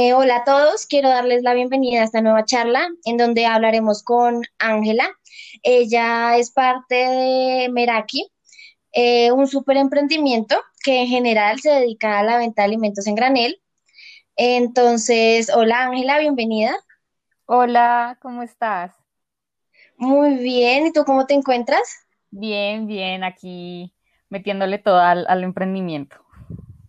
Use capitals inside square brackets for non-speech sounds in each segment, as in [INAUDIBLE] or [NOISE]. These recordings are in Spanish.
Eh, hola a todos, quiero darles la bienvenida a esta nueva charla en donde hablaremos con Ángela. Ella es parte de Meraki, eh, un super emprendimiento que en general se dedica a la venta de alimentos en granel. Entonces, hola Ángela, bienvenida. Hola, ¿cómo estás? Muy bien, ¿y tú cómo te encuentras? Bien, bien, aquí metiéndole todo al, al emprendimiento.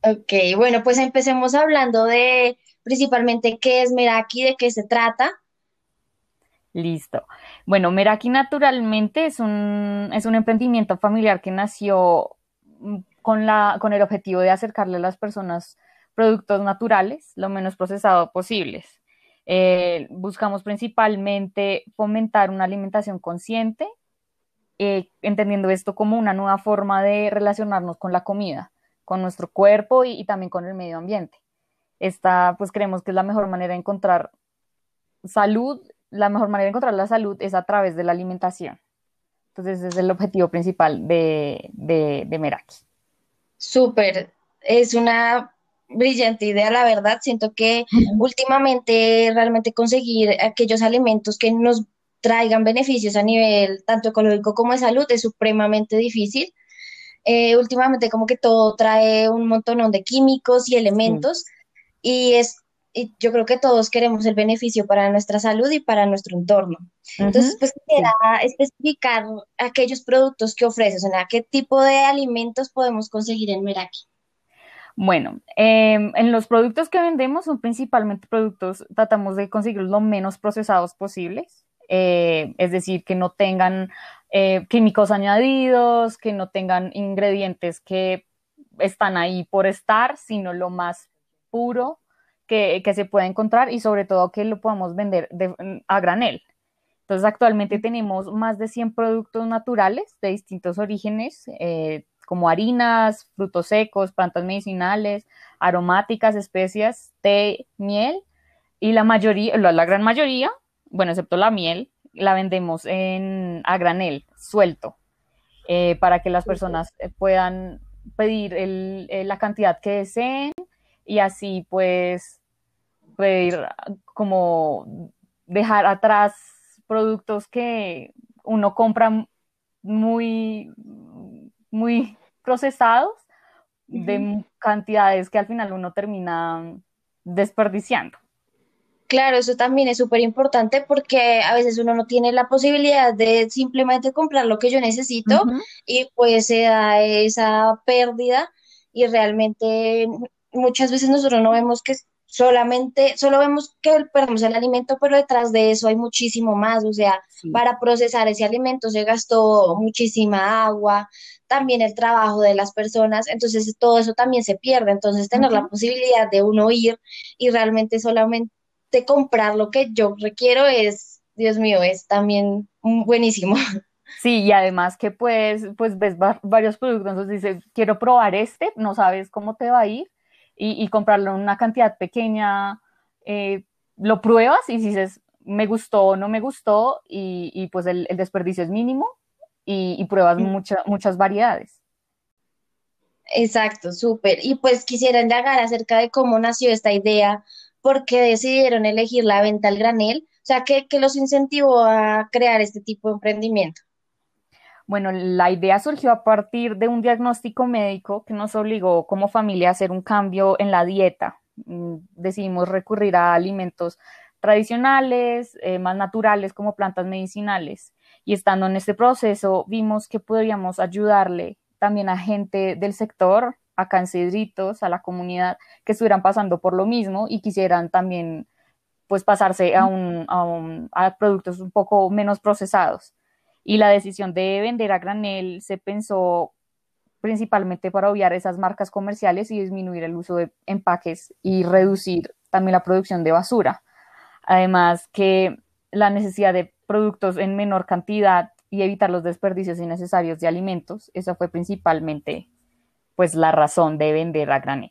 Ok, bueno, pues empecemos hablando de principalmente qué es Meraki, de qué se trata. Listo. Bueno, Meraki naturalmente es un, es un emprendimiento familiar que nació mm, con, la, con el objetivo de acercarle a las personas productos naturales lo menos procesados posibles. Eh, buscamos principalmente fomentar una alimentación consciente, eh, entendiendo esto como una nueva forma de relacionarnos con la comida, con nuestro cuerpo y, y también con el medio ambiente. Esta, pues creemos que es la mejor manera de encontrar salud, la mejor manera de encontrar la salud es a través de la alimentación. Entonces, ese es el objetivo principal de, de, de Meraki. Súper, es una brillante idea, la verdad. Siento que últimamente realmente conseguir aquellos alimentos que nos traigan beneficios a nivel tanto ecológico como de salud es supremamente difícil. Eh, últimamente como que todo trae un montón de químicos y elementos y es y yo creo que todos queremos el beneficio para nuestra salud y para nuestro entorno. Entonces, pues quisiera especificar aquellos productos que ofreces, o sea, qué tipo de alimentos podemos conseguir en Meraki. Bueno, eh, en los productos que vendemos son principalmente productos, tratamos de conseguir lo menos procesados posibles, eh, es decir, que no tengan eh, químicos añadidos, que no tengan ingredientes que están ahí por estar, sino lo más puro que, que, se pueda encontrar y sobre todo que lo podamos vender de, a granel. Entonces, actualmente tenemos más de 100 productos naturales de distintos orígenes, eh, como harinas, frutos secos, plantas medicinales, aromáticas, especias, té, miel, y la mayoría, la, la gran mayoría, bueno, excepto la miel, la vendemos en, a granel, suelto, eh, para que las personas puedan pedir el, la cantidad que deseen y así pues pedir como dejar atrás productos que uno compra muy, muy procesados uh -huh. de cantidades que al final uno termina desperdiciando. Claro, eso también es súper importante porque a veces uno no tiene la posibilidad de simplemente comprar lo que yo necesito uh -huh. y pues se da esa pérdida y realmente muchas veces nosotros no vemos que solamente, solo vemos que perdemos el alimento, pero detrás de eso hay muchísimo más, o sea, sí. para procesar ese alimento se gastó muchísima agua, también el trabajo de las personas, entonces todo eso también se pierde, entonces tener uh -huh. la posibilidad de uno ir y realmente solamente comprar lo que yo requiero es, Dios mío, es también buenísimo. [LAUGHS] Sí, y además que pues, pues ves varios productos, entonces dices, quiero probar este, no sabes cómo te va a ir, y, y comprarlo en una cantidad pequeña, eh, lo pruebas y dices, me gustó o no me gustó, y, y pues el, el, desperdicio es mínimo y, y pruebas mm. mucha, muchas variedades. Exacto, súper. Y pues quisiera indagar acerca de cómo nació esta idea, por qué decidieron elegir la venta al granel, o sea, ¿qué, qué los incentivó a crear este tipo de emprendimiento? Bueno, la idea surgió a partir de un diagnóstico médico que nos obligó como familia a hacer un cambio en la dieta. Mm, decidimos recurrir a alimentos tradicionales, eh, más naturales como plantas medicinales. Y estando en este proceso vimos que podríamos ayudarle también a gente del sector, a cancedritos, a la comunidad que estuvieran pasando por lo mismo y quisieran también pues pasarse a, un, a, un, a productos un poco menos procesados y la decisión de vender a granel se pensó principalmente para obviar esas marcas comerciales y disminuir el uso de empaques y reducir también la producción de basura. Además que la necesidad de productos en menor cantidad y evitar los desperdicios innecesarios de alimentos, eso fue principalmente pues la razón de vender a granel.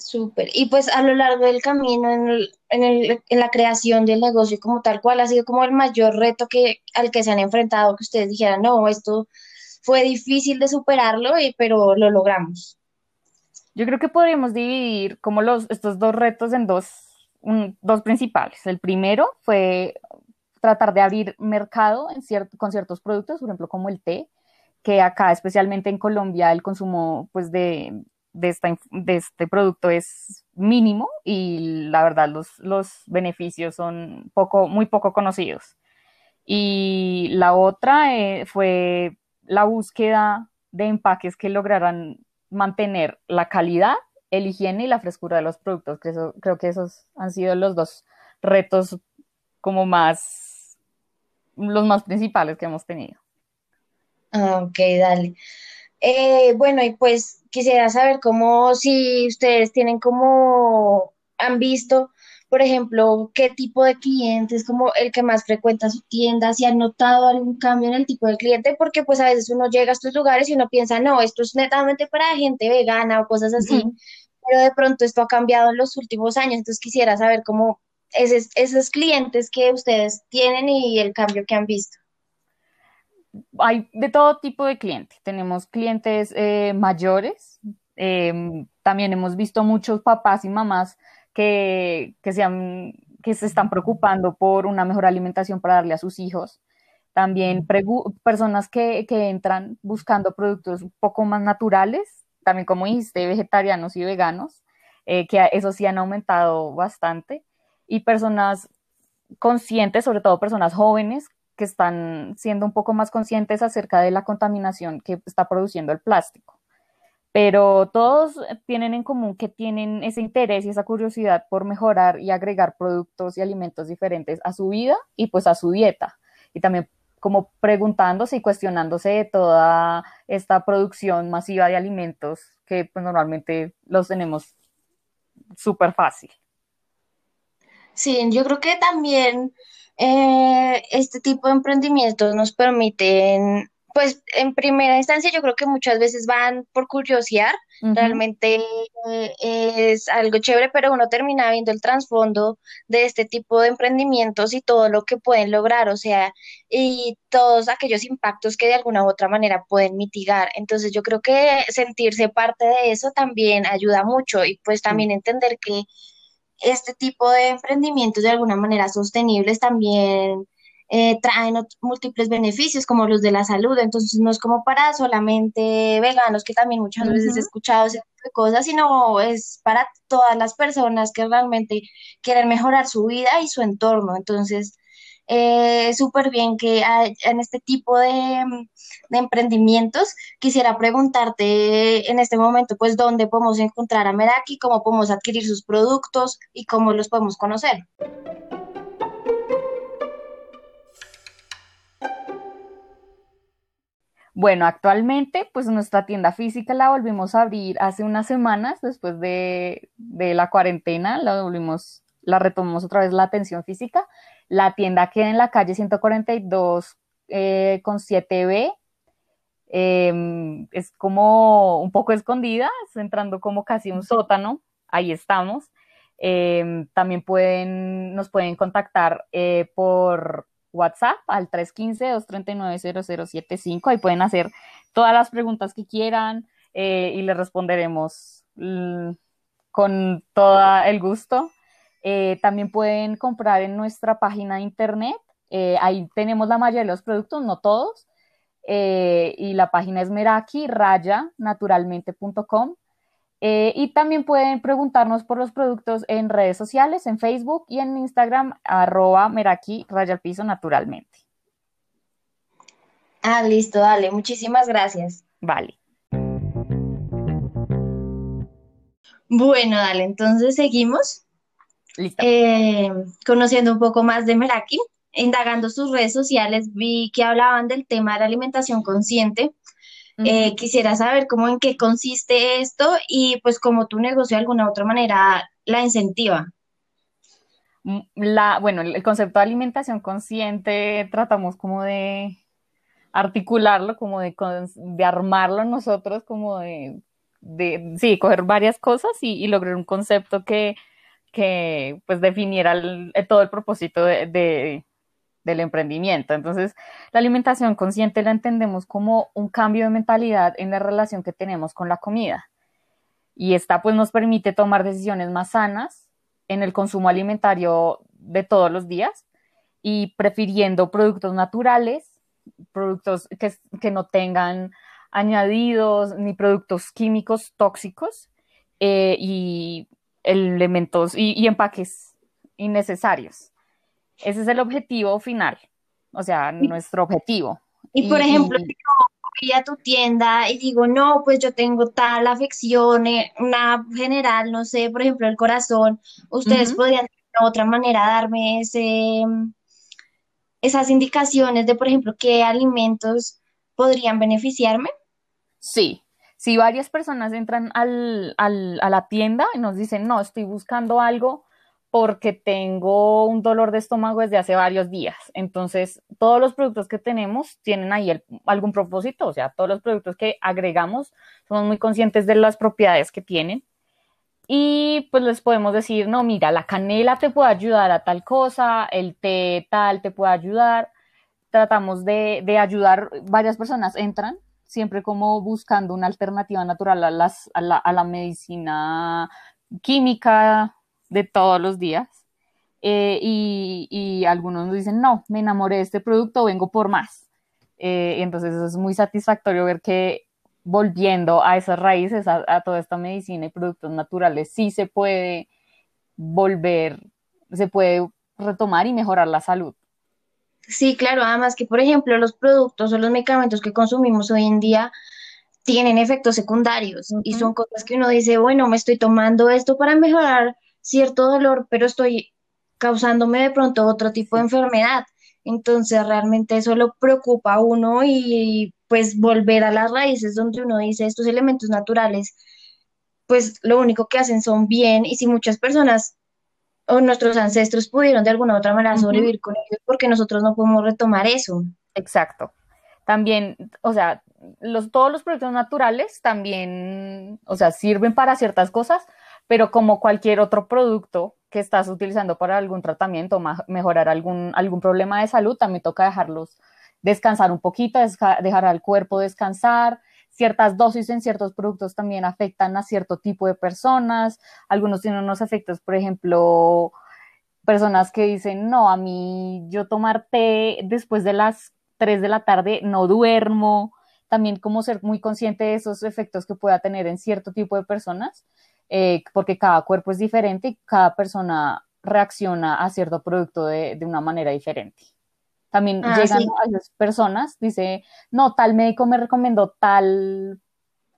Súper. Y pues a lo largo del camino, en, el, en, el, en, la creación del negocio como tal, ¿cuál ha sido como el mayor reto que, al que se han enfrentado? Que ustedes dijeran, no, esto fue difícil de superarlo, pero lo logramos. Yo creo que podríamos dividir como los, estos dos retos en dos, dos principales. El primero fue tratar de abrir mercado en con ciertos productos, por ejemplo, como el té, que acá, especialmente en Colombia, el consumo pues, de, de, esta, de este producto es mínimo y la verdad los, los beneficios son poco, muy poco conocidos. Y la otra eh, fue la búsqueda de empaques que lograran mantener la calidad, el higiene y la frescura de los productos. Creo, creo que esos han sido los dos retos como más, los más principales que hemos tenido. Ah, ok, dale. Eh, bueno, y pues quisiera saber cómo, si ustedes tienen como, han visto, por ejemplo, qué tipo de clientes, como el que más frecuenta su tienda, si han notado algún cambio en el tipo de cliente, porque pues a veces uno llega a estos lugares y uno piensa, no, esto es netamente para gente vegana o cosas así, pero de pronto esto ha cambiado en los últimos años, entonces quisiera saber cómo esos, esos clientes que ustedes tienen y el cambio que han visto hay de todo tipo de clientes. Tenemos clientes eh, mayores, em, también hemos visto muchos papás y mamás que, que, se que se están preocupando por una mejor alimentación para darle a sus hijos. También personas que, que, entran buscando productos un poco más naturales, también como dijiste, vegetarianos y veganos, eh, que eso sí han aumentado bastante. Y personas conscientes, sobre todo personas jóvenes, que están siendo un poco más conscientes acerca de la contaminación que está produciendo el plástico. Pero todos tienen en común que tienen ese interés y esa curiosidad por mejorar y agregar productos y alimentos diferentes a su vida y pues a su dieta. Y también como preguntándose y cuestionándose de toda esta producción masiva de alimentos que pues, normalmente los tenemos súper fácil. Sí, yo creo que también eh, este tipo de emprendimientos nos permiten, pues en primera instancia yo creo que muchas veces van por curiosidad, realmente eh, es algo chévere, pero uno termina viendo el trasfondo de este tipo de emprendimientos y todo lo que pueden lograr, o sea, y todos aquellos impactos que de alguna u otra manera pueden mitigar. Entonces yo creo que sentirse parte de eso también ayuda mucho y pues también entender que este tipo de emprendimientos de alguna manera sostenibles también eh, traen múltiples beneficios como los de la salud, entonces no es como para solamente veganos, que también muchas veces he escuchado ese tipo de cosas, sino es para todas las personas que realmente quieren mejorar su vida y su entorno, entonces eh, súper bien que en este tipo de, emprendimientos. Quisiera preguntarte en este momento, pues, dónde podemos encontrar a Meraki, cómo podemos adquirir sus productos y cómo los podemos conocer. Bueno, actualmente, pues nuestra tienda física la volvimos a abrir hace unas semanas después de, de la cuarentena, la volvimos, la retomamos otra vez la atención física la tienda queda en la calle 142 eh, con 7B. Em, es como un poco escondida, es entrando como casi un sótano. Ahí estamos. Em, también pueden, nos pueden contactar eh, por WhatsApp al 315-239-0075. Ahí pueden hacer todas las preguntas que quieran eh, y les responderemos mm, con todo el gusto. Eh, también pueden comprar en nuestra página de internet. Eh, ahí tenemos la mayoría de los productos, no todos. Eh, y la página es meraki raya naturalmente.com. y también pueden preguntarnos por los productos en redes sociales, en Facebook y en Instagram, arroba meraki raya al piso naturalmente. Ah, listo, dale. Muchísimas gracias. Vale. Bueno, dale, entonces seguimos. Eh, conociendo un poco más de Meraki, indagando sus redes sociales, vi que hablaban del tema de la alimentación consciente. Eh, quisiera saber cómo en qué consiste esto y pues cómo tu negocio de alguna u otra manera la incentiva. Mm, la, bueno, el concepto de alimentación consciente tratamos como de articularlo, como de, de armarlo nosotros, como de, de, sí, coger varias cosas y lograr un concepto que, que pues definiera eh, todo el propósito de, del emprendimiento. Entonces, la alimentación consciente la entendemos como un cambio de mentalidad en la relación que tenemos con la comida. Y esta pues nos permite tomar decisiones más sanas en el consumo alimentario de todos los días y prefiriendo productos naturales, productos que, no tengan añadidos ni productos químicos tóxicos eh, y elementos y, empaques innecesarios. Ese es el objetivo final, o sea, nuestro objetivo. Y por ejemplo, yo voy a tu tienda y digo, no, pues yo tengo tal afección, eh, una general, no sé, por ejemplo, el corazón, ustedes podrían de otra manera darme ese, esas indicaciones de, por ejemplo, qué alimentos podrían beneficiarme. Sí, si varias personas entran al, al, a la tienda y nos dicen, no, estoy buscando algo porque tengo un dolor de estómago desde hace varios días. Entonces, todos los productos que tenemos tienen ahí algún propósito, o sea, todos los productos que agregamos somos muy conscientes de las propiedades que tienen. Y pues les podemos decir, no, mira, la canela te puede ayudar a tal cosa, el té tal te puede ayudar. Tratamos de, de ayudar, varias personas entran siempre como buscando una alternativa natural a, la medicina química, de todos los días. Eh, y, algunos nos dicen, no, me enamoré de este producto, vengo por más. Eh, entonces es muy satisfactorio ver que volviendo a esas raíces, a, toda esta medicina y productos naturales, sí se puede volver, se puede retomar y mejorar la salud. Sí, claro, además que, por ejemplo, los productos o los medicamentos que consumimos hoy en día tienen efectos secundarios y son cosas que uno dice, bueno, me estoy tomando esto para mejorar cierto dolor, pero estoy causándome de pronto otro tipo de enfermedad. Entonces realmente eso lo preocupa a uno y pues volver a las raíces donde uno dice estos elementos naturales, pues lo único que hacen son bien y si muchas personas o nuestros ancestros pudieron de alguna u otra manera sobrevivir con ellos, porque nosotros no podemos retomar eso. Exacto. También, o sea, los, todos los productos naturales también, o sea, sirven para ciertas cosas, pero como cualquier otro producto que estás utilizando para algún tratamiento, mejorar algún, algún problema de salud, también toca dejarlos descansar un poquito, dejar al cuerpo descansar. Ciertas dosis en ciertos productos también afectan a cierto tipo de personas. Algunos tienen unos efectos, por ejemplo, personas que dicen, no, a mí yo tomar té después de las 3 de la tarde no duermo. También como ser muy consciente de esos efectos que pueda tener en cierto tipo de personas eh, porque cada cuerpo es diferente y cada persona reacciona a cierto producto de, de una manera diferente. También ah, llegan a las personas, dice, no, tal médico me recomendó tal,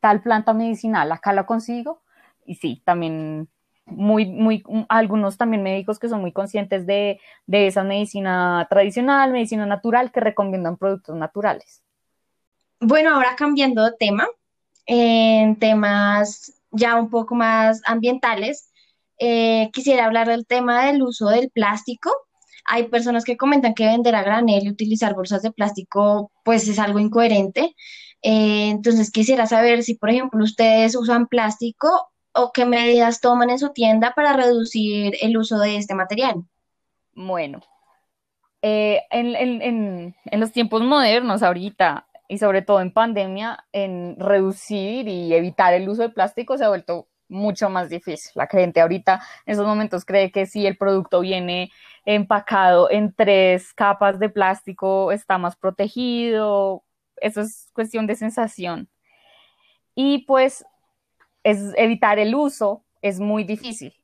tal planta medicinal, acá lo consigo. Y sí, también muy, muy, algunos también médicos que son muy conscientes de, de esa medicina tradicional, medicina natural, que recomiendan productos naturales. Bueno, ahora cambiando de tema, en temas ya un poco más ambientales, eh, quisiera hablar del tema del uso del plástico. Hay personas que comentan que vender a granel y utilizar bolsas de plástico pues es algo incoherente. Eh, entonces quisiera saber si, por ejemplo, ustedes usan plástico o qué medidas toman en su tienda para reducir el uso de este material. Bueno, eh, en, en los tiempos modernos ahorita y sobre todo en pandemia, en reducir y evitar el uso de plástico se ha vuelto mucho más difícil. La gente ahorita en esos momentos cree que si el producto viene empacado en tres capas de plástico está más protegido. Eso es cuestión de sensación. Y pues es evitar el uso es muy difícil.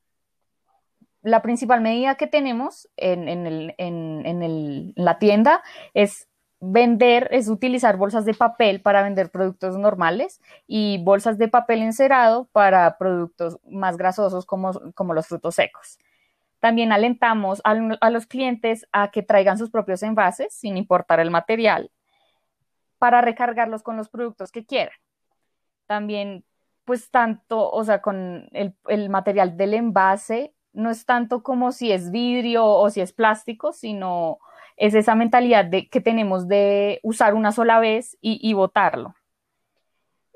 La principal medida que tenemos en, en la tienda es vender es utilizar bolsas de papel para vender productos normales y bolsas de papel encerado para productos más grasosos como, como los frutos secos. También alentamos a, los clientes a que traigan sus propios envases, sin importar el material, para recargarlos con los productos que quieran. También, pues tanto, o sea, con el material del envase, no es tanto como si es vidrio o si es plástico, sino es esa mentalidad de, que tenemos de usar una sola vez y, botarlo.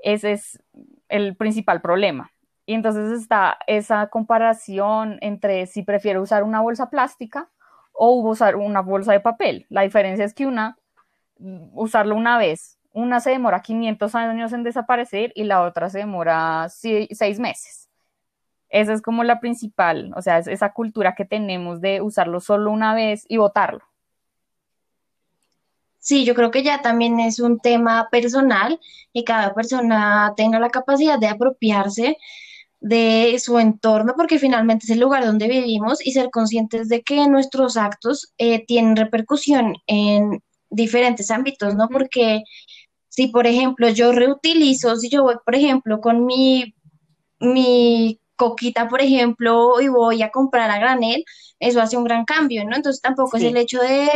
Ese es el principal problema. Y entonces está esa comparación entre si prefiero usar una bolsa plástica o usar una bolsa de papel. La diferencia es que una, usarlo una vez una se demora 500 años en desaparecer y la otra se demora seis meses. Esa es como la principal, o sea, es esa cultura que tenemos de usarlo solo una vez y botarlo. Sí, yo creo que ya también es un tema personal y cada persona tenga la capacidad de apropiarse de su entorno, porque finalmente es el lugar donde vivimos y ser conscientes de que nuestros actos eh, tienen repercusión en diferentes ámbitos, ¿no? Porque si, por ejemplo, yo reutilizo, si yo voy, por ejemplo, con mi, mi coquita, por ejemplo, y voy a comprar a granel, eso hace un gran cambio, ¿no? Entonces tampoco es el hecho de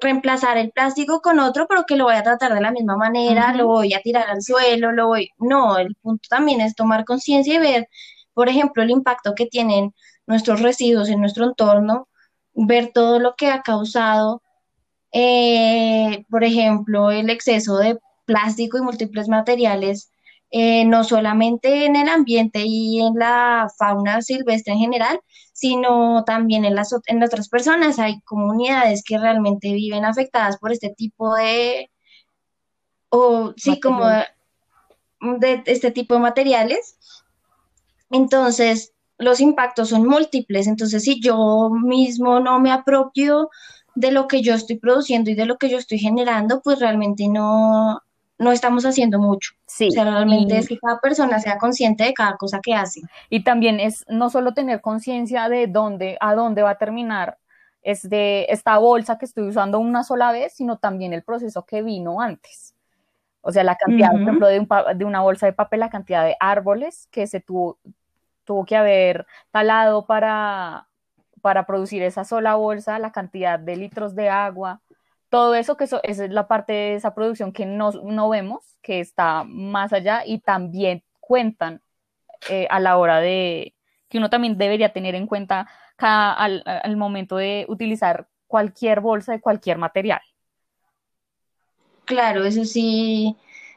reemplazar el plástico con otro, pero que lo voy a tratar de la misma manera, lo voy a tirar al suelo, lo voy... No, el punto también es tomar conciencia y ver, por ejemplo, el impacto que tienen nuestros residuos en nuestro entorno, ver todo lo que ha causado, eh, por ejemplo, el exceso de plástico y múltiples materiales eh, no solamente en el ambiente y en la fauna silvestre en general, sino también en las en otras personas. Hay comunidades que realmente viven afectadas por este tipo de, o sí, como de, este tipo de materiales. Entonces, los impactos son múltiples. Entonces, si yo mismo no me apropio de lo que yo estoy produciendo y de lo que yo estoy generando, pues realmente no, no estamos haciendo mucho. Sí. O sea, realmente es que cada persona sea consciente de cada cosa que hace. Y también es no solo tener conciencia de dónde, a dónde va a terminar es de esta bolsa que estoy usando una sola vez, sino también el proceso que vino antes. O sea, la cantidad, por ejemplo, de, de, una bolsa de papel, la cantidad de árboles que se tuvo, tuvo que haber talado para, para producir esa sola bolsa, la cantidad de litros de agua, todo eso que eso, es la parte de esa producción que no, no vemos, que está más allá y también cuentan eh, a la hora de que uno también debería tener en cuenta cada, al, al, momento de utilizar cualquier bolsa de cualquier material. Claro, eso sí,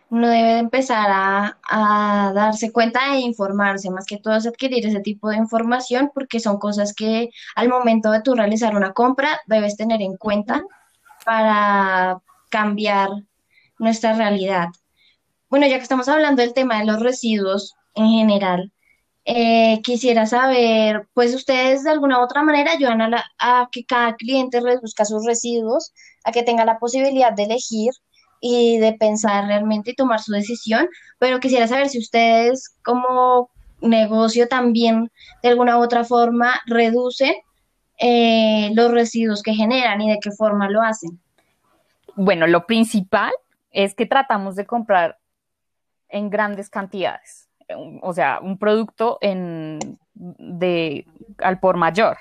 uno debe empezar a, a, darse cuenta e informarse, más que todo es adquirir ese tipo de información, porque son cosas que al momento de tú realizar una compra debes tener en cuenta para cambiar nuestra realidad. Bueno, ya que estamos hablando del tema de los residuos en general, eh, quisiera saber, pues ustedes de alguna u otra manera ayudan a, a, que cada cliente reduzca sus residuos, a que tenga la posibilidad de elegir y de pensar realmente y tomar su decisión, pero quisiera saber si ustedes como negocio también de alguna u otra forma reducen eh, los residuos que generan y de qué forma lo hacen? Bueno, lo principal es que tratamos de comprar en grandes cantidades, o sea, un producto de, al por mayor.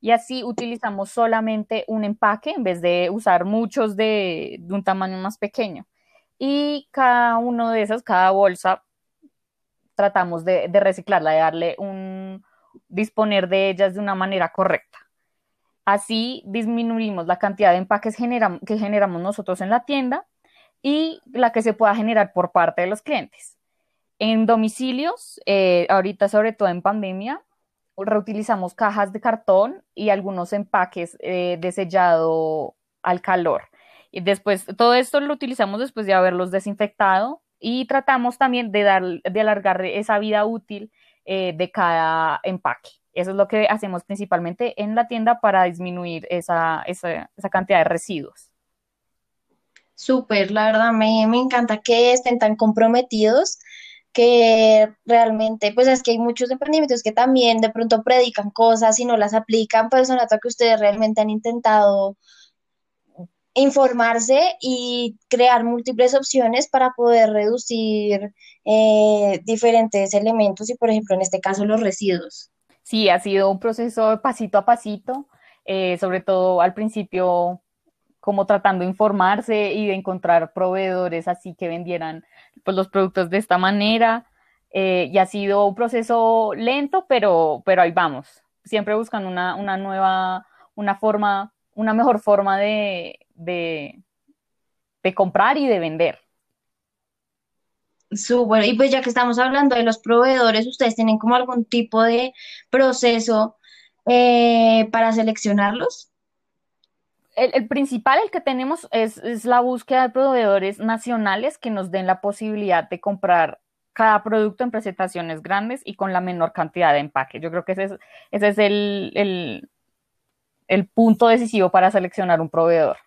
Y así utilizamos solamente un empaque en vez de usar muchos de, un tamaño más pequeño. Y cada uno de esos, cada bolsa, tratamos de, de reciclarla, de darle un, disponer de ellas de una manera correcta. Así disminuimos la cantidad de empaques que generamos nosotros en la tienda y la que se pueda generar por parte de los clientes. En domicilios, eh, ahorita sobre todo en pandemia, reutilizamos cajas de cartón y algunos empaques eh, de sellado al calor. Y después, todo esto lo utilizamos después de haberlos desinfectado y tratamos también de, dar, de alargar esa vida útil eh, de cada empaque. Eso es lo que hacemos principalmente en la tienda para disminuir esa, esa, cantidad de residuos. Súper, la verdad me, me encanta que estén tan comprometidos que realmente, pues es que hay muchos emprendimientos que también de pronto predican cosas y no las aplican, pues se nota que ustedes realmente han intentado informarse y crear múltiples opciones para poder reducir eh, diferentes elementos y, por ejemplo, en este caso, los residuos. Sí, ha sido un proceso pasito a pasito, eh, sobre todo al principio como tratando de informarse y de encontrar proveedores así que vendieran pues, los productos de esta manera. Eh, y ha sido un proceso lento, pero, pero ahí vamos. Siempre buscan una, una nueva, una forma, una mejor forma de, de, de comprar y de vender. Súper, y pues ya que estamos hablando de los proveedores, ¿ustedes tienen como algún tipo de proceso eh, para seleccionarlos? el, principal, el que tenemos, es, es, la búsqueda de proveedores nacionales que nos den la posibilidad de comprar cada producto en presentaciones grandes y con la menor cantidad de empaque. Yo creo que ese es, ese es el, el, el punto decisivo para seleccionar un proveedor.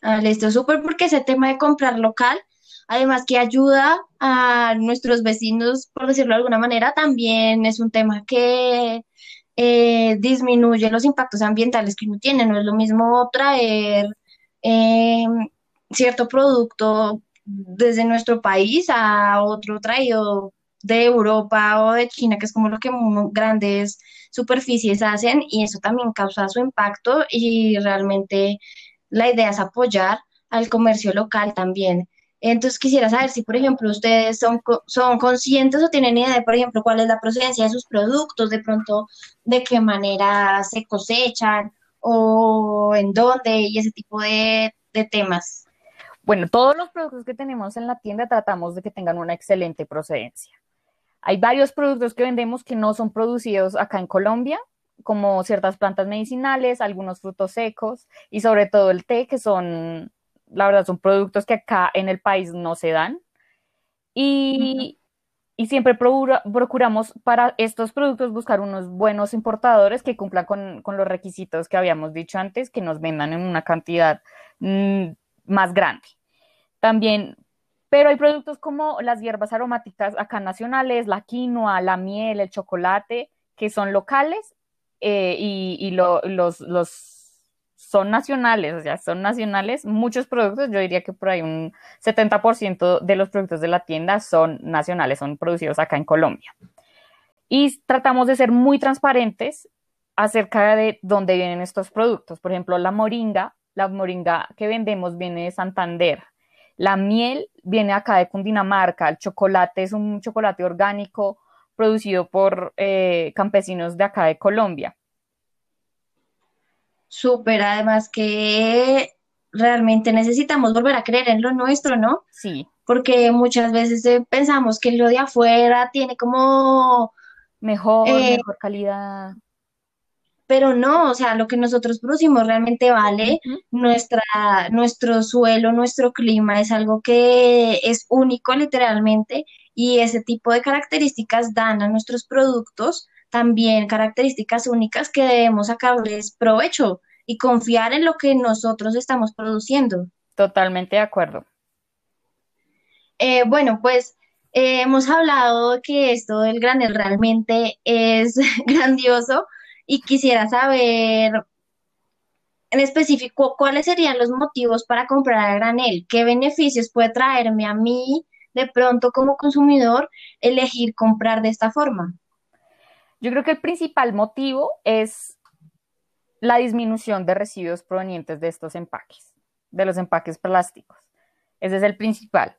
Ah, listo, súper porque ese tema de comprar local, además que ayuda a nuestros vecinos, por decirlo de alguna manera, también es un tema que eh, disminuye los impactos ambientales que uno tiene. No es lo mismo traer eh, cierto producto desde nuestro país a otro traído de Europa o de China, que es como lo que grandes superficies hacen, y eso también causa su impacto y realmente la idea es apoyar al comercio local también. Entonces quisiera saber si, por ejemplo, ustedes son, son conscientes o tienen idea de, por ejemplo, cuál es la procedencia de sus productos, de pronto de qué manera se cosechan o en dónde y ese tipo de, de temas. Bueno, todos los productos que tenemos en la tienda tratamos de que tengan una excelente procedencia. Hay varios productos que vendemos que no son producidos acá en Colombia, como ciertas plantas medicinales, algunos frutos secos y sobre todo el té, que son la verdad son productos que acá en el país no se dan. Y, y siempre procuramos para estos productos buscar unos buenos importadores que cumplan con, con, los requisitos que habíamos dicho antes, que nos vendan en una cantidad mm, más grande. También, pero hay productos como las hierbas aromáticas acá nacionales, la quinoa, la miel, el chocolate, que son locales eh, y, y lo, los, los son nacionales, o sea, son nacionales. Muchos productos, yo diría que por ahí un 70% de los productos de la tienda son nacionales, son producidos acá en Colombia. Y tratamos de ser muy transparentes acerca de dónde vienen estos productos. Por ejemplo, la moringa, la moringa que vendemos viene de Santander. La miel viene acá de Cundinamarca. El chocolate es un chocolate orgánico producido por eh, campesinos de acá de Colombia súper, además que realmente necesitamos volver a creer en lo nuestro, ¿no? Sí. Porque muchas veces eh, pensamos que lo de afuera tiene como... Mejor, eh, mejor calidad. Pero no, o sea, lo que nosotros producimos realmente vale. Nuestra, nuestro suelo, nuestro clima es algo que es único literalmente y ese tipo de características dan a nuestros productos también características únicas que debemos sacarles provecho y confiar en lo que nosotros estamos produciendo. Totalmente de acuerdo. Eh, bueno, pues eh, hemos hablado que esto del granel realmente es [LAUGHS] grandioso y quisiera saber en específico cuáles serían los motivos para comprar a granel, qué beneficios puede traerme a mí de pronto como consumidor elegir comprar de esta forma. Yo creo que el principal motivo es la disminución de residuos provenientes de estos empaques, de los empaques plásticos. Ese es el principal.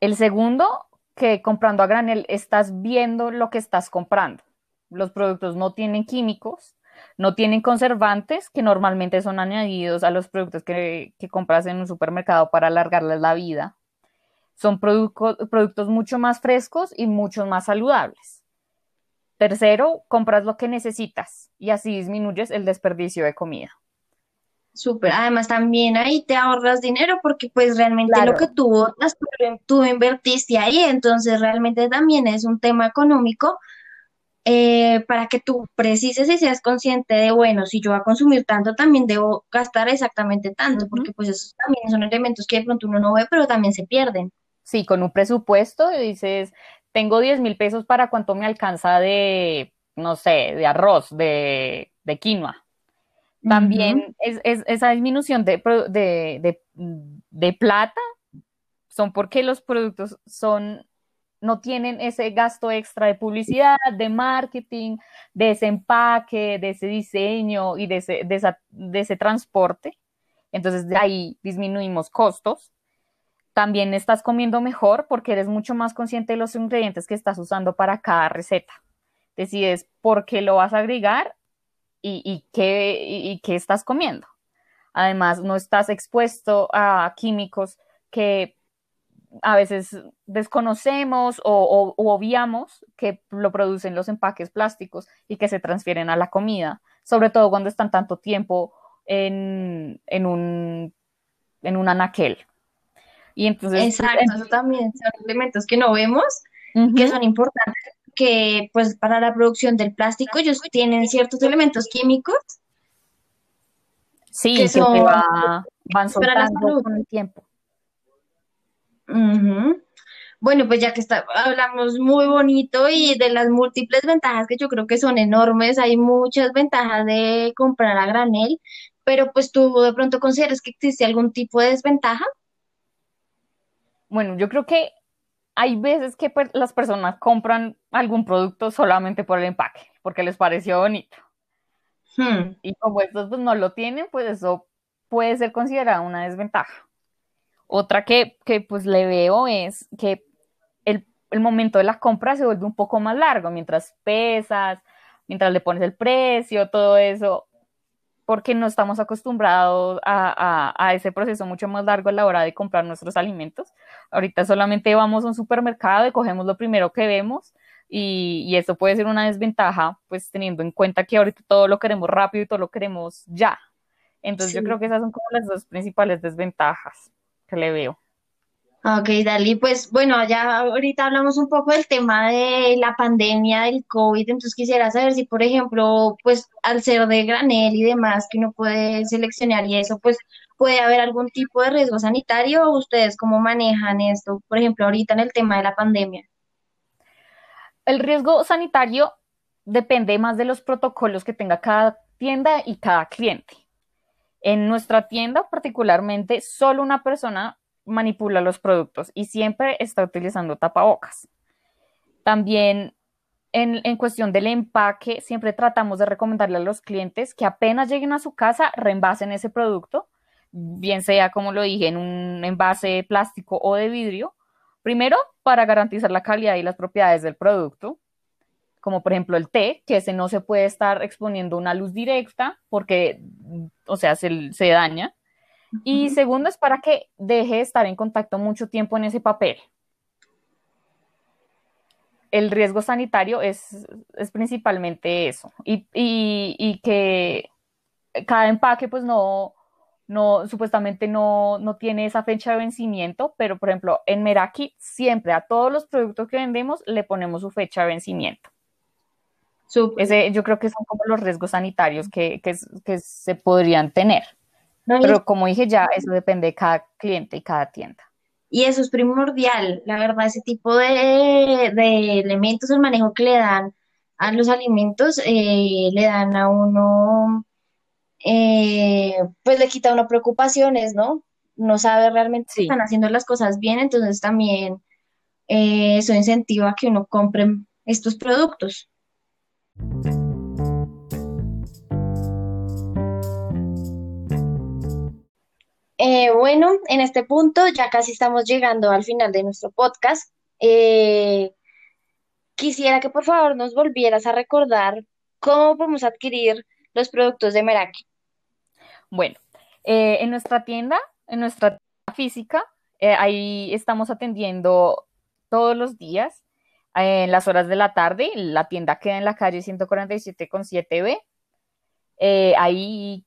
El segundo, que comprando a granel estás viendo lo que estás comprando. Los productos no tienen químicos, no tienen conservantes que normalmente son añadidos a los productos que, compras en un supermercado para alargarles la vida. Son productos mucho más frescos y mucho más saludables. Tercero, compras lo que necesitas y así disminuyes el desperdicio de comida. Súper, además también ahí te ahorras dinero porque pues realmente lo que tú botas, tú invertiste ahí, entonces realmente también es un tema económico eh, para que tú precises y seas consciente de, bueno, si yo voy a consumir tanto, también debo gastar exactamente tanto, porque pues esos también son elementos que de pronto uno no ve, pero también se pierden. Sí, con un presupuesto dices, tengo 10 mil pesos para cuánto me alcanza de, no sé, de arroz, de, quinoa. También es, esa disminución de, de, plata son porque los productos son, no tienen ese gasto extra de publicidad, de marketing, de ese empaque, de ese diseño y de ese, de ese transporte. Entonces de ahí disminuimos costos también estás comiendo mejor porque eres mucho más consciente de los ingredientes que estás usando para cada receta. Decides por qué lo vas a agregar y, qué, estás comiendo. Además, no estás expuesto a químicos que a veces desconocemos o, obviamos que lo producen los empaques plásticos y que se transfieren a la comida. sobre todo cuando están tanto tiempo en, un, en un anaquel. Y entonces, Exacto, eso también son elementos que no vemos, que son importantes, que pues para la producción del plástico ellos tienen ciertos elementos químicos. Sí, que, son, van soltando con el tiempo. Bueno, pues ya que está, hablamos muy bonito y de las múltiples ventajas que yo creo que son enormes, hay muchas ventajas de comprar a granel, pero pues tú de pronto consideras que existe algún tipo de desventaja. Bueno, yo creo que hay veces que las personas compran algún producto solamente por el empaque, porque les pareció bonito. Hmm. Y como estos pues, no lo tienen, pues eso puede ser considerado una desventaja. Otra que, que pues le veo es que el momento de la compra se vuelve un poco más largo, mientras pesas, mientras le pones el precio, todo eso, porque no estamos acostumbrados a, ese proceso mucho más largo a la hora de comprar nuestros alimentos. Ahorita solamente vamos a un supermercado y cogemos lo primero que vemos y, y eso puede ser una desventaja, pues teniendo en cuenta que ahorita todo lo queremos rápido y todo lo queremos ya. Entonces yo creo que esas son como las dos principales desventajas que le veo. Ok, Dali, pues bueno, ya ahorita hablamos un poco del tema de la pandemia del COVID, entonces quisiera saber si, por ejemplo, pues al ser de granel y demás que uno puede seleccionar y eso, pues puede haber algún tipo de riesgo sanitario o ustedes cómo manejan esto, por ejemplo, ahorita en el tema de la pandemia. El riesgo sanitario depende más de los protocolos que tenga cada tienda y cada cliente. En nuestra tienda particularmente, solo una persona manipula los productos y siempre está utilizando tapabocas. También en, cuestión del empaque, siempre tratamos de recomendarle a los clientes que apenas lleguen a su casa, reenvasen ese producto, bien sea, como lo dije, en un envase plástico o de vidrio. Primero, para garantizar la calidad y las propiedades del producto, como por ejemplo el té, que ese no se puede estar exponiendo una luz directa porque, o sea, se, se daña. Y segundo es para que deje de estar en contacto mucho tiempo en ese papel. El riesgo sanitario es, principalmente eso. Y, que cada empaque, pues no, no, supuestamente no, no, tiene esa fecha de vencimiento, pero por ejemplo, en Meraki siempre a todos los productos que vendemos le ponemos su fecha de vencimiento. Ese, yo creo que son como los riesgos sanitarios que, que se podrían tener. Pero como dije ya, eso depende de cada cliente y cada tienda. Y eso es primordial, la verdad, ese tipo de, elementos, el manejo que le dan a los alimentos, eh, le dan a uno, eh, pues le quita a uno preocupaciones, ¿no? No sabe realmente si están haciendo las cosas bien, entonces también eh, eso incentiva a que uno compre estos productos. Eh, bueno, en este punto ya casi estamos llegando al final de nuestro podcast. Eh, quisiera que por favor nos volvieras a recordar cómo podemos adquirir los productos de Meraki. Bueno, eh, en nuestra tienda, en nuestra tienda física, ahí estamos atendiendo todos los días en las horas de la tarde. La tienda queda en la calle 147 con 7B. ahí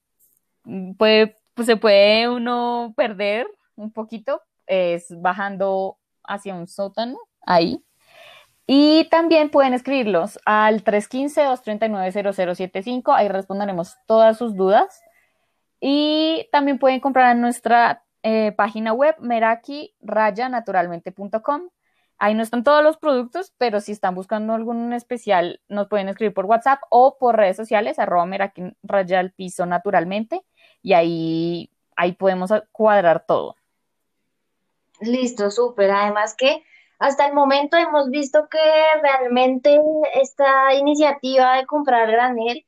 puede pues se puede uno perder un poquito, es bajando hacia un sótano, ahí. Y también pueden escribirlos al 315-239-0075, ahí responderemos todas sus dudas. Y también pueden comprar en nuestra eh, página web meraki-naturalmente.com. Ahí no están todos los productos, pero si están buscando algún especial, nos pueden escribir por WhatsApp o por redes sociales, arroba meraki raya naturalmente y ahí, ahí podemos cuadrar todo. Listo, súper. Además que hasta el momento hemos visto que realmente esta iniciativa de comprar granel,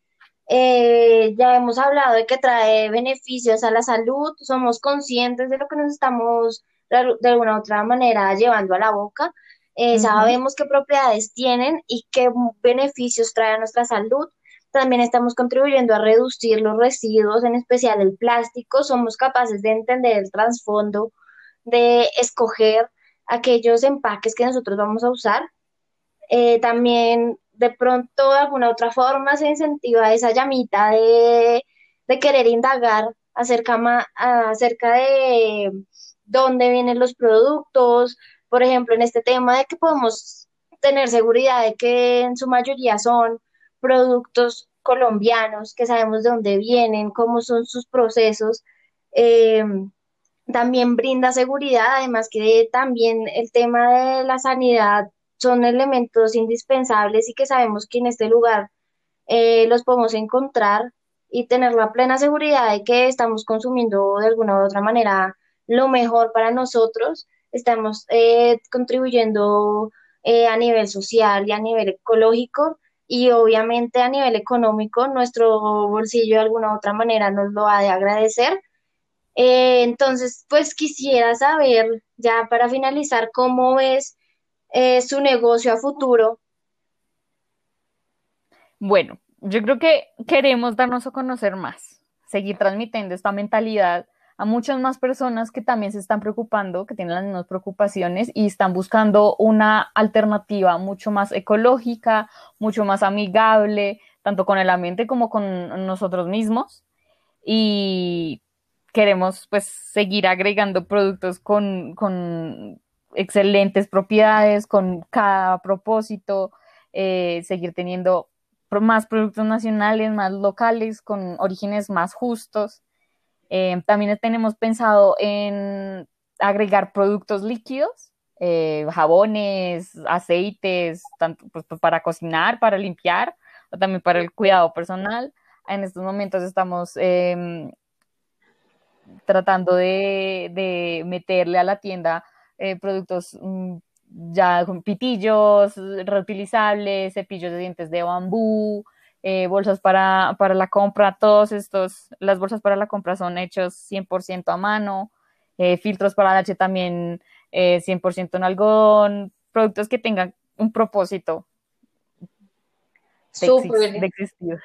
eh, ya hemos hablado de que trae beneficios a la salud, somos conscientes de lo que nos estamos de alguna u otra manera llevando a la boca, eh, sabemos qué propiedades tienen y qué beneficios trae a nuestra salud también estamos contribuyendo a reducir los residuos, en especial el plástico. Somos capaces de entender el trasfondo, de escoger aquellos empaques que nosotros vamos a usar. Eh, también de pronto de alguna otra forma se incentiva esa llamita de, querer indagar acerca, acerca de dónde vienen los productos, por ejemplo, en este tema de que podemos tener seguridad de que en su mayoría son productos colombianos, que sabemos de dónde vienen, cómo son sus procesos. Eh, también brinda seguridad, además que también el tema de la sanidad son elementos indispensables y que sabemos que en este lugar eh, los podemos encontrar y tener la plena seguridad de que estamos consumiendo de alguna u otra manera lo mejor para nosotros, estamos eh, contribuyendo a nivel social y a nivel ecológico y obviamente a nivel económico nuestro bolsillo de alguna u otra manera nos lo ha de agradecer eh, entonces, pues quisiera saber, ya para finalizar, cómo es eh, su negocio a futuro. Bueno, yo creo que queremos darnos a conocer más, seguir transmitiendo esta mentalidad a muchas más personas que también se están preocupando, que tienen las mismas preocupaciones y están buscando una alternativa mucho más ecológica, mucho más amigable, tanto con el ambiente como con nosotros mismos. Y queremos pues seguir agregando productos con, excelentes propiedades, con cada propósito, eh, seguir teniendo más productos nacionales, más locales, con orígenes más justos. Eh, también tenemos pensado en agregar productos líquidos, eh, jabones, aceites, tanto pues, para cocinar, para limpiar, o también para el cuidado personal. En estos momentos estamos em, tratando de, meterle a la tienda eh, productos mm, ya con pitillos reutilizables, cepillos de dientes de bambú, eh, bolsas para, la compra, todos estos, las bolsas para la compra son hechos 100% a mano, eh, filtros para la leche también 100% en algodón, productos que tengan un propósito de, existir.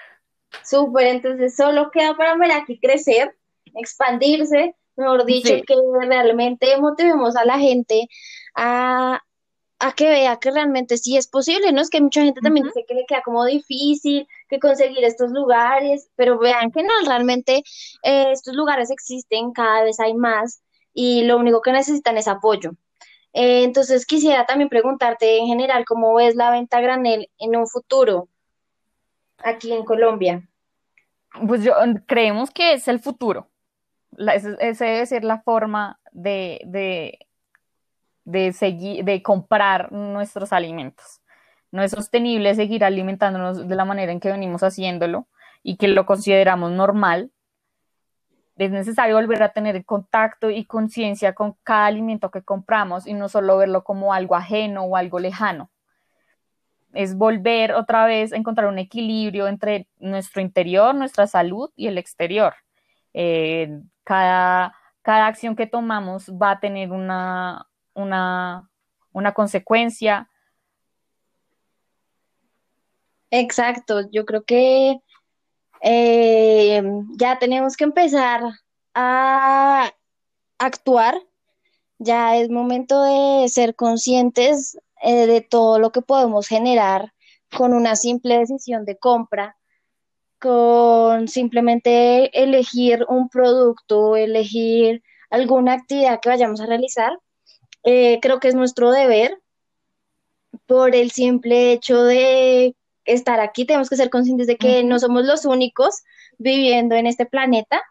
Súper, entonces solo queda para ver aquí crecer expandirse, mejor dicho, que realmente motivemos a la gente a, que vea que realmente sí es posible, ¿no? Es que mucha gente también dice que le queda como difícil que conseguir estos lugares, pero vean que no, realmente eh, estos lugares existen, cada vez hay más y lo único que necesitan es apoyo. Eh, entonces quisiera también preguntarte en general cómo ves la venta granel en un futuro aquí en Colombia. Pues yo creemos que es el futuro esa debe ser la forma de, de, seguir, de comprar nuestros alimentos. No es sostenible seguir alimentándonos de la manera en que venimos haciéndolo y que lo consideramos normal. Es necesario volver a tener contacto y conciencia con cada alimento que compramos y no solo verlo como algo ajeno o algo lejano. Es volver otra vez a encontrar un equilibrio entre nuestro interior, nuestra salud y el exterior. Eh, cada, cada acción que tomamos va a tener una, una, una consecuencia. Exacto, yo creo que eh, ya tenemos que empezar a actuar, ya es momento de ser conscientes eh, de todo lo que podemos generar con una simple decisión de compra con simplemente elegir un producto, elegir alguna actividad que vayamos a realizar. Eh, creo que es nuestro deber por el simple hecho de estar aquí. Tenemos que ser conscientes de que no somos los únicos viviendo en este planeta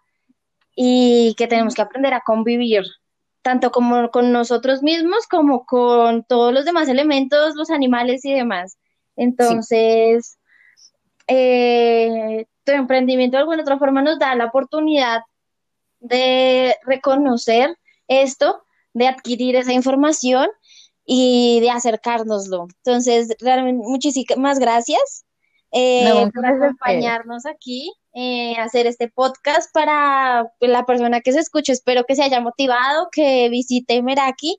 y que tenemos que aprender a convivir tanto como con nosotros mismos como con todos los demás elementos, los animales y demás. Entonces, eh, tu emprendimiento de alguna otra forma nos da la oportunidad de reconocer esto, de adquirir esa información y de acercárnoslo. Entonces, realmente muchísimas gracias eh, por acompañarnos aquí, eh, hacer este podcast para la persona que se escuche. Espero que se haya motivado, que visite Meraki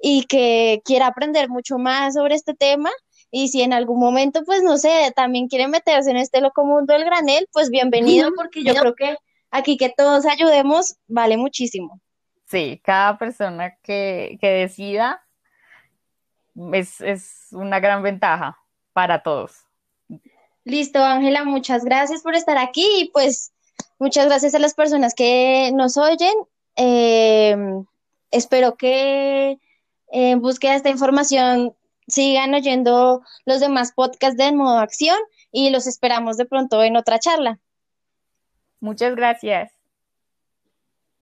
y que quiera aprender mucho más sobre este tema y si en algún momento, pues no sé, también quiere meterse en este loco mundo del granel, pues bienvenido, [LAUGHS] porque yo creo que aquí que todos ayudemos vale muchísimo. Sí, cada persona que, decida es, es una gran ventaja para todos. Listo, Ángela, muchas gracias por estar aquí y pues muchas gracias a las personas que nos oyen. Eh, espero que en búsqueda de esta información sigan oyendo los demás podcasts de Modo Acción y los esperamos de pronto en otra charla. Muchas gracias.